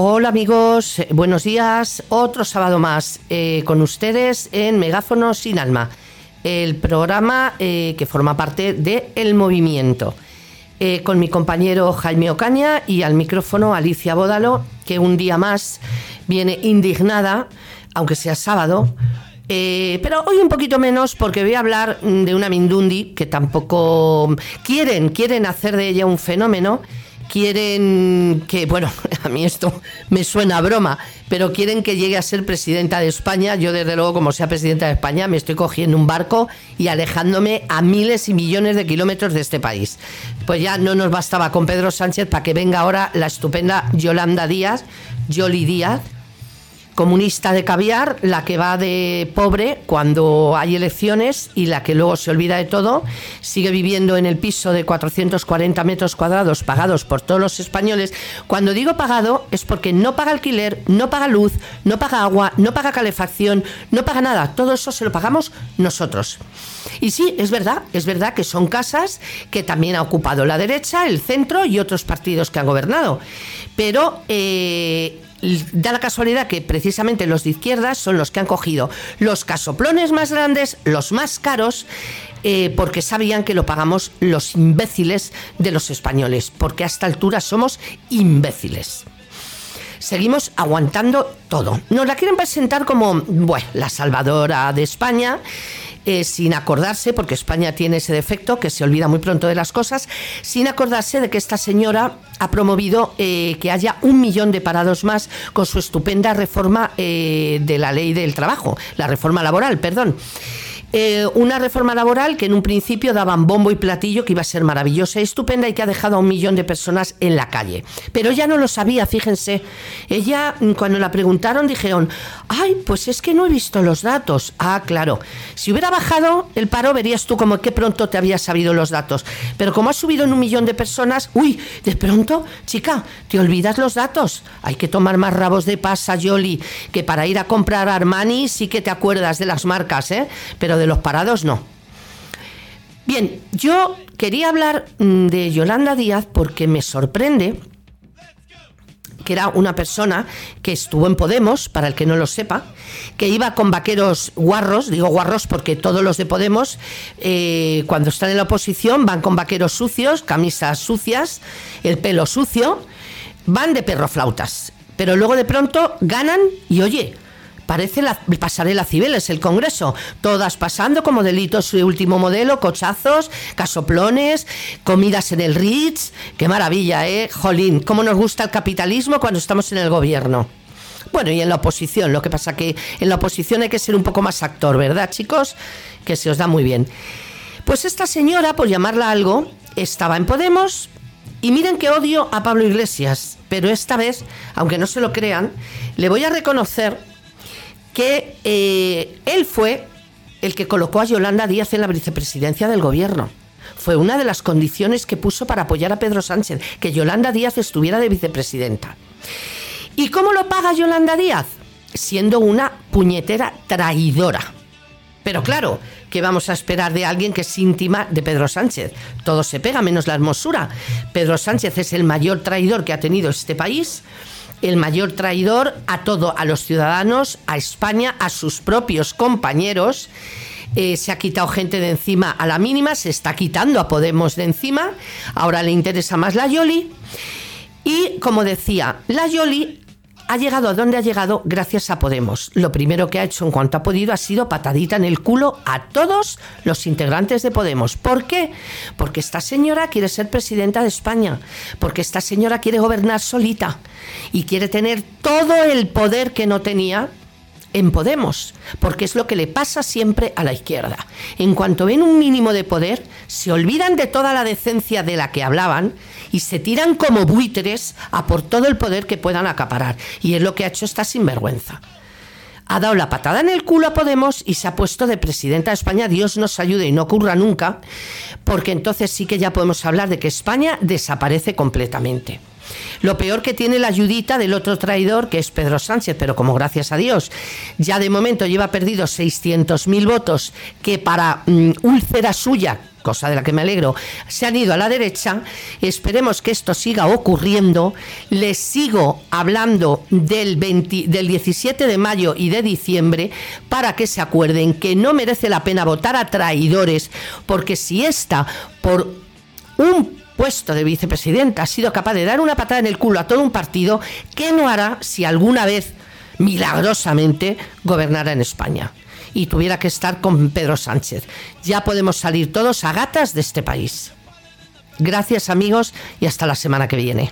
Hola amigos, buenos días. Otro sábado más eh, con ustedes en Megáfono sin Alma, el programa eh, que forma parte de El Movimiento. Eh, con mi compañero Jaime Ocaña y al micrófono Alicia Bódalo, que un día más viene indignada, aunque sea sábado. pero hoy un poquito menos porque voy a hablar de una Mindundi que tampoco quieren, quieren hacer de ella un fenómeno quieren que, bueno, a mí esto me suena a broma, pero quieren que llegue a ser presidenta de España. Yo, desde luego, como sea presidenta de España, me estoy cogiendo un barco y alejándome a miles y millones de kilómetros de este país. Pues ya no nos bastaba con Pedro Sánchez para que venga ahora la estupenda Yolanda Díaz, Yoli Díaz, comunista de caviar, la que va de pobre cuando hay elecciones y la que luego se olvida de todo, sigue viviendo en el piso de 440 metros cuadrados pagados por todos los españoles. Cuando digo pagado es porque no paga alquiler, no paga luz, no paga agua, no paga calefacción, no paga nada. Todo eso se lo pagamos nosotros. Y sí, es verdad, es verdad que son casas que también ha ocupado la derecha, el centro y otros partidos que han gobernado. Pero eh, da la casualidad que precisamente los de izquierdas son los que han cogido los casoplones más grandes, los más caros, eh, porque sabían que lo pagamos los imbéciles de los españoles, porque a esta altura somos imbéciles. Seguimos aguantando todo. Nos la quieren presentar como, bueno, la salvadora de España eh, sin acordarse, porque España tiene ese defecto, que se olvida muy pronto de las cosas, sin acordarse de que esta señora ha promovido eh, que haya un millón de parados más con su estupenda reforma eh, de la ley del trabajo, la reforma laboral, perdón. Eh, una reforma laboral que en un principio daban bombo y platillo, que iba a ser maravillosa y estupenda y que ha dejado a un millón de personas en la calle. Pero ella no lo sabía, fíjense. Ella, mm, cuando la preguntaron, dijeron, ay, pues es que no he visto los datos. Ah, claro. Si hubiera bajado el paro, verías tú como que pronto te habías sabido los datos. Pero como ha subido en un millón de personas, uy, de pronto, chica, te olvidas los datos. Hay que tomar más rabos de pasa, Yoli, que para ir a comprar Armani sí que te acuerdas de las marcas, ¿eh? Pero de los parados no. Bien, yo quería hablar mm, de Yolanda Díaz porque me sorprende que era una persona que estuvo en Podemos, para el que no lo sepa, que iba con vaqueros guarros, digo guarros porque todos los de Podemos, eh, cuando están en la oposición, van con vaqueros sucios, camisas sucias, el pelo sucio, van de perroflautas, pero luego de pronto ganan y oye, Parece la pasarela Cibeles, el Congreso. Todas pasando como delitos su último modelo, cochazos, casoplones, comidas en el Ritz. Qué maravilla, ¿eh? Jolín, cómo nos gusta el capitalismo cuando estamos en el gobierno. Bueno, y en la oposición, lo que pasa que en la oposición hay que ser un poco más actor, ¿verdad, chicos? Que se os da muy bien. Pues esta señora, por llamarla algo, estaba en Podemos y miren que odio a Pablo Iglesias, pero esta vez, aunque no se lo crean, le voy a reconocer que eh, él fue el que colocó a Yolanda Díaz en la vicepresidencia del gobierno. Fue una de las condiciones que puso para apoyar a Pedro Sánchez, que Yolanda Díaz estuviera de vicepresidenta. ¿Y cómo lo paga Yolanda Díaz? Siendo una puñetera traidora. Pero claro, ¿qué vamos a esperar de alguien que es íntima de Pedro Sánchez? Todo se pega menos la hermosura. Pedro Sánchez es el mayor traidor que ha tenido este país el mayor traidor a todo, a los ciudadanos, a España, a sus propios compañeros. Eh, se ha quitado gente de encima a la mínima, se está quitando a Podemos de encima, ahora le interesa más la Yoli. Y como decía, la Yoli ha llegado a donde ha llegado gracias a Podemos. Lo primero que ha hecho en cuanto ha podido ha sido patadita en el culo a todos los integrantes de Podemos. ¿Por qué? Porque esta señora quiere ser presidenta de España, porque esta señora quiere gobernar solita y quiere tener todo el poder que no tenía en Podemos, porque es lo que le pasa siempre a la izquierda. En cuanto ven un mínimo de poder, se olvidan de toda la decencia de la que hablaban y se tiran como buitres a por todo el poder que puedan acaparar. Y es lo que ha hecho esta sinvergüenza. Ha dado la patada en el culo a Podemos y se ha puesto de presidenta de España. Dios nos ayude y no ocurra nunca, porque entonces sí que ya podemos hablar de que España desaparece completamente. Lo peor que tiene la ayudita del otro traidor, que es Pedro Sánchez, pero como gracias a Dios ya de momento lleva perdido 600.000 votos, que para mm, úlcera suya, cosa de la que me alegro, se han ido a la derecha. Esperemos que esto siga ocurriendo. Les sigo hablando del, del 17 de mayo y de diciembre para que se acuerden que no merece la pena votar a traidores, porque si está por un puesto de vicepresidenta ha sido capaz de dar una patada en el culo a todo un partido, ¿qué no hará si alguna vez, milagrosamente, gobernara en España? y tuviera que estar con Pedro Sánchez. Ya podemos salir todos a gatas de este país. Gracias amigos y hasta la semana que viene.